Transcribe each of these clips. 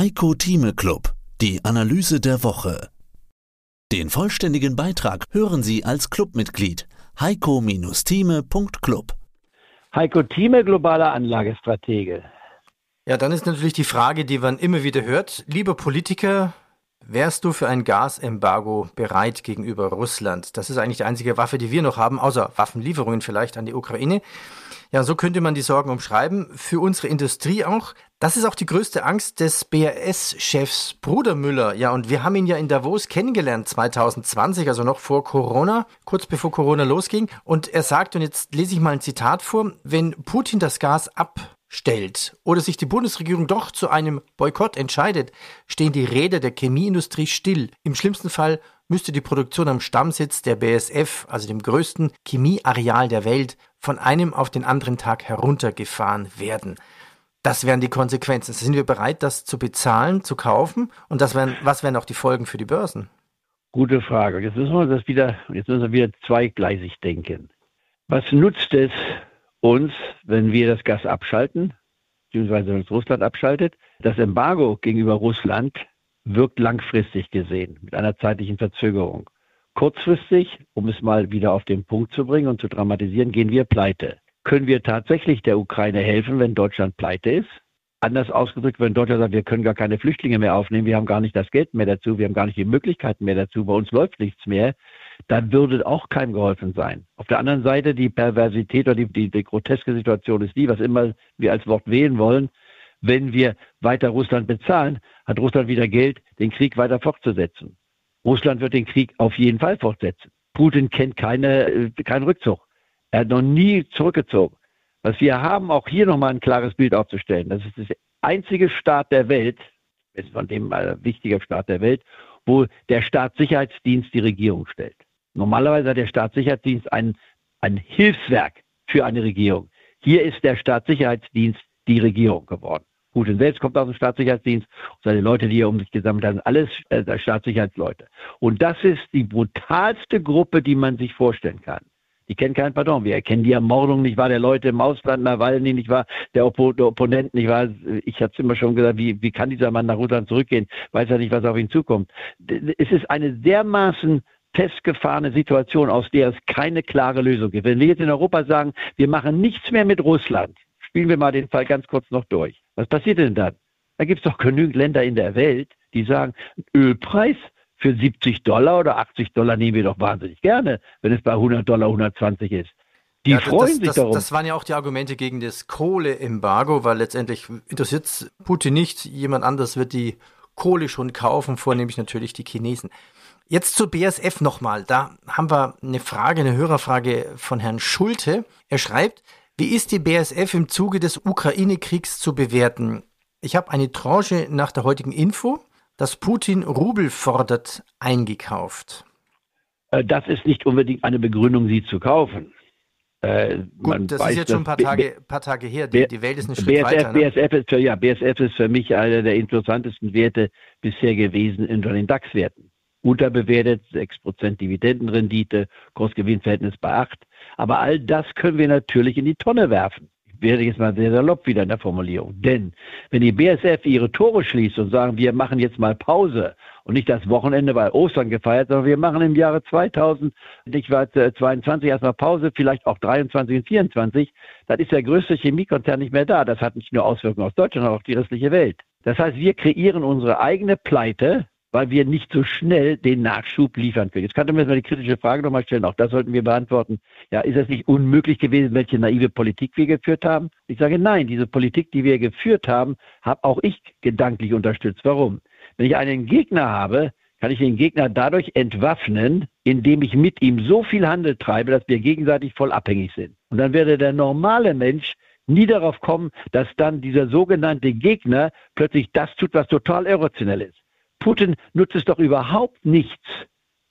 Heiko Thieme Club, die Analyse der Woche. Den vollständigen Beitrag hören Sie als Clubmitglied heiko-thieme.club. Heiko Thieme, globaler Anlagestratege. Ja, dann ist natürlich die Frage, die man immer wieder hört. Lieber Politiker, wärst du für ein Gasembargo bereit gegenüber Russland? Das ist eigentlich die einzige Waffe, die wir noch haben, außer Waffenlieferungen vielleicht an die Ukraine. Ja, so könnte man die Sorgen umschreiben. Für unsere Industrie auch. Das ist auch die größte Angst des BRS-Chefs Bruder Müller. Ja, und wir haben ihn ja in Davos kennengelernt 2020, also noch vor Corona, kurz bevor Corona losging. Und er sagt, und jetzt lese ich mal ein Zitat vor, wenn Putin das Gas abstellt oder sich die Bundesregierung doch zu einem Boykott entscheidet, stehen die Räder der Chemieindustrie still. Im schlimmsten Fall müsste die Produktion am Stammsitz der BSF, also dem größten Chemieareal der Welt, von einem auf den anderen Tag heruntergefahren werden. Das wären die Konsequenzen. Sind wir bereit, das zu bezahlen, zu kaufen? Und das wären, was wären auch die Folgen für die Börsen? Gute Frage. Jetzt müssen wir das wieder, jetzt müssen wir wieder zweigleisig denken. Was nutzt es uns, wenn wir das Gas abschalten, beziehungsweise wenn es Russland abschaltet? Das Embargo gegenüber Russland wirkt langfristig gesehen mit einer zeitlichen Verzögerung. Kurzfristig, um es mal wieder auf den Punkt zu bringen und zu dramatisieren, gehen wir pleite. Können wir tatsächlich der Ukraine helfen, wenn Deutschland pleite ist? Anders ausgedrückt, wenn Deutschland sagt, wir können gar keine Flüchtlinge mehr aufnehmen, wir haben gar nicht das Geld mehr dazu, wir haben gar nicht die Möglichkeiten mehr dazu, bei uns läuft nichts mehr, dann würde auch keinem geholfen sein. Auf der anderen Seite, die Perversität oder die, die, die groteske Situation ist die, was immer wir als Wort wählen wollen, wenn wir weiter Russland bezahlen, hat Russland wieder Geld, den Krieg weiter fortzusetzen. Russland wird den Krieg auf jeden Fall fortsetzen. Putin kennt keine, äh, keinen Rückzug. Er hat noch nie zurückgezogen. Was wir haben, auch hier nochmal ein klares Bild aufzustellen. Das ist der einzige Staat der Welt, ist von dem ein wichtiger Staat der Welt, wo der Staatssicherheitsdienst die Regierung stellt. Normalerweise hat der Staatssicherheitsdienst ein, ein Hilfswerk für eine Regierung. Hier ist der Staatssicherheitsdienst die Regierung geworden. Putin selbst kommt aus dem Staatssicherheitsdienst und seine Leute, die er um sich gesammelt haben, alles äh, Staatssicherheitsleute. Und das ist die brutalste Gruppe, die man sich vorstellen kann. Die kennen keinen Pardon. Wir erkennen die Ermordung nicht wahr, der Leute im Ausland, Nawalny nicht wahr, der, Oppo der Opponent nicht wahr. Ich hatte es immer schon gesagt, wie, wie kann dieser Mann nach Russland zurückgehen? Weiß er nicht, was auf ihn zukommt. Es ist eine dermaßen festgefahrene Situation, aus der es keine klare Lösung gibt. Wenn wir jetzt in Europa sagen, wir machen nichts mehr mit Russland, spielen wir mal den Fall ganz kurz noch durch. Was passiert denn dann? Da gibt es doch genügend Länder in der Welt, die sagen, Ölpreis für 70 Dollar oder 80 Dollar nehmen wir doch wahnsinnig gerne, wenn es bei 100 Dollar 120 ist. Die ja, freuen das, sich das, darum. Das waren ja auch die Argumente gegen das Kohleembargo, weil letztendlich interessiert Putin nicht, jemand anders wird die Kohle schon kaufen, vornehmlich natürlich die Chinesen. Jetzt zur BSF nochmal. Da haben wir eine Frage, eine Hörerfrage von Herrn Schulte. Er schreibt, wie ist die BSF im Zuge des Ukraine-Kriegs zu bewerten? Ich habe eine Tranche nach der heutigen Info, dass Putin Rubel fordert, eingekauft. Äh, das ist nicht unbedingt eine Begründung, sie zu kaufen. Äh, Gut, das weiß, ist jetzt schon ein paar Tage, paar Tage her. Die, die, Welt ist ein Schritt BSF, weiter. Ne? BSF, ist für, ja, BSF ist für mich einer der interessantesten Werte bisher gewesen unter den DAX-Werten. Unterbewertet, 6% Dividendenrendite, Kursgewinnverhältnis bei 8. Aber all das können wir natürlich in die Tonne werfen. Ich werde jetzt mal sehr salopp wieder in der Formulierung. Denn wenn die BSF ihre Tore schließt und sagen, wir machen jetzt mal Pause und nicht das Wochenende, weil Ostern gefeiert, sondern wir machen im Jahre 2022 erstmal Pause, vielleicht auch 23 und 24, dann ist der größte Chemiekonzern nicht mehr da. Das hat nicht nur Auswirkungen auf Deutschland, sondern auf die restliche Welt. Das heißt, wir kreieren unsere eigene Pleite weil wir nicht so schnell den Nachschub liefern können. Jetzt könnte man jetzt mal die kritische Frage nochmal stellen, auch das sollten wir beantworten. Ja, ist es nicht unmöglich gewesen, welche naive Politik wir geführt haben? Ich sage nein, diese Politik, die wir geführt haben, habe auch ich gedanklich unterstützt. Warum? Wenn ich einen Gegner habe, kann ich den Gegner dadurch entwaffnen, indem ich mit ihm so viel Handel treibe, dass wir gegenseitig voll abhängig sind. Und dann werde der normale Mensch nie darauf kommen, dass dann dieser sogenannte Gegner plötzlich das tut, was total irrationell ist. Putin nutzt es doch überhaupt nichts,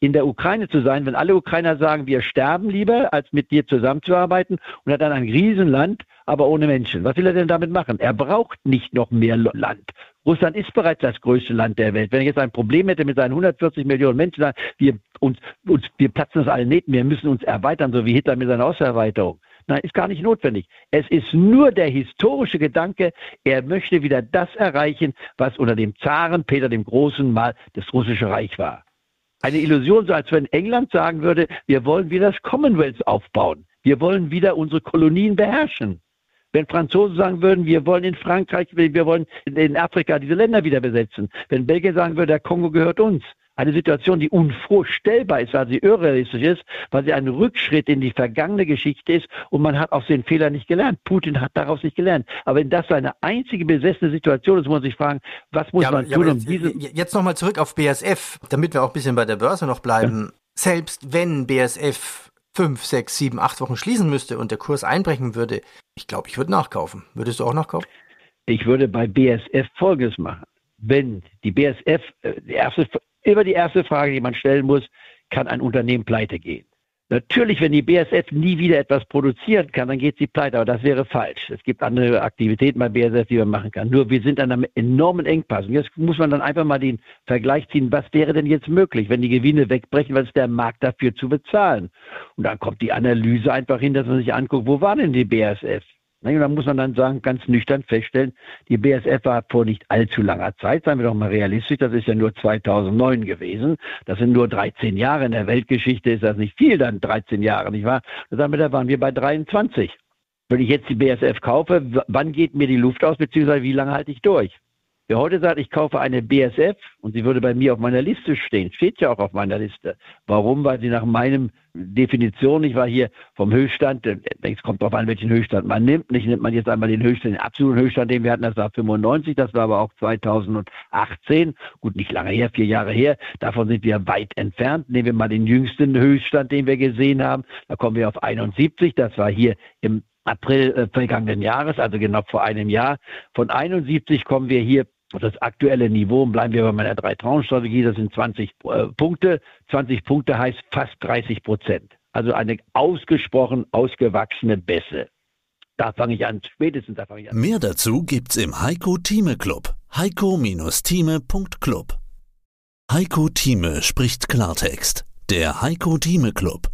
in der Ukraine zu sein, wenn alle Ukrainer sagen, wir sterben lieber, als mit dir zusammenzuarbeiten und hat dann ein Riesenland, aber ohne Menschen. Was will er denn damit machen? Er braucht nicht noch mehr Land. Russland ist bereits das größte Land der Welt. Wenn er jetzt ein Problem hätte mit seinen 140 Millionen Menschen, sagen, wir, uns, uns, wir platzen uns alle Nähten, wir müssen uns erweitern, so wie Hitler mit seiner Osterweiterung. Nein, ist gar nicht notwendig. Es ist nur der historische Gedanke, er möchte wieder das erreichen, was unter dem Zaren Peter dem Großen mal das russische Reich war. Eine Illusion, so als wenn England sagen würde, wir wollen wieder das Commonwealth aufbauen. Wir wollen wieder unsere Kolonien beherrschen. Wenn Franzosen sagen würden, wir wollen in Frankreich, wir wollen in Afrika diese Länder wieder besetzen. Wenn Belgien sagen würde, der Kongo gehört uns. Eine Situation, die unvorstellbar ist, weil sie irrealistisch ist, weil sie ein Rückschritt in die vergangene Geschichte ist und man hat aus den Fehlern nicht gelernt. Putin hat daraus nicht gelernt. Aber wenn das seine einzige besessene Situation ist, muss man sich fragen, was muss ja, man tun, um diese... Jetzt nochmal zurück auf BSF, damit wir auch ein bisschen bei der Börse noch bleiben. Ja. Selbst wenn BSF fünf, sechs, sieben, acht Wochen schließen müsste und der Kurs einbrechen würde, ich glaube, ich würde nachkaufen. Würdest du auch nachkaufen? Ich würde bei BSF Folgendes machen. Wenn die BSF, äh, die erste, immer die erste Frage, die man stellen muss, kann ein Unternehmen pleite gehen? Natürlich, wenn die BSF nie wieder etwas produzieren kann, dann geht sie pleite, aber das wäre falsch. Es gibt andere Aktivitäten bei BSF, die man machen kann. Nur wir sind an einem enormen Engpass. Und jetzt muss man dann einfach mal den Vergleich ziehen, was wäre denn jetzt möglich, wenn die Gewinne wegbrechen, was ist der Markt dafür zu bezahlen? Und dann kommt die Analyse einfach hin, dass man sich anguckt, wo waren denn die BSF? Und da muss man dann sagen, ganz nüchtern feststellen, die BSF war vor nicht allzu langer Zeit, seien wir doch mal realistisch, das ist ja nur 2009 gewesen. Das sind nur 13 Jahre. In der Weltgeschichte ist das nicht viel, dann 13 Jahre, nicht wahr? Damit waren wir bei 23. Wenn ich jetzt die BSF kaufe, wann geht mir die Luft aus, beziehungsweise wie lange halte ich durch? Wer heute sagt, ich kaufe eine BSF und sie würde bei mir auf meiner Liste stehen, steht ja auch auf meiner Liste. Warum? Weil sie nach meinem Definition, ich war hier vom Höchststand, äh, es kommt darauf an, welchen Höchststand man nimmt. Nicht nimmt man jetzt einmal den Höchststand, den absoluten Höchststand, den wir hatten, das war 95, das war aber auch 2018. Gut, nicht lange her, vier Jahre her. Davon sind wir weit entfernt. Nehmen wir mal den jüngsten Höchststand, den wir gesehen haben. Da kommen wir auf 71. Das war hier im April äh, vergangenen Jahres, also genau vor einem Jahr. Von 71 kommen wir hier das aktuelle Niveau, bleiben wir bei meiner Drei-Trauen-Strategie, das sind 20 äh, Punkte. 20 Punkte heißt fast 30 Prozent. Also eine ausgesprochen ausgewachsene Bässe. Da fange ich an, spätestens da fange ich an. Mehr dazu gibt's im Heiko Thieme Club. Heiko-Thieme.club. Heiko Thieme spricht Klartext. Der Heiko Thieme Club.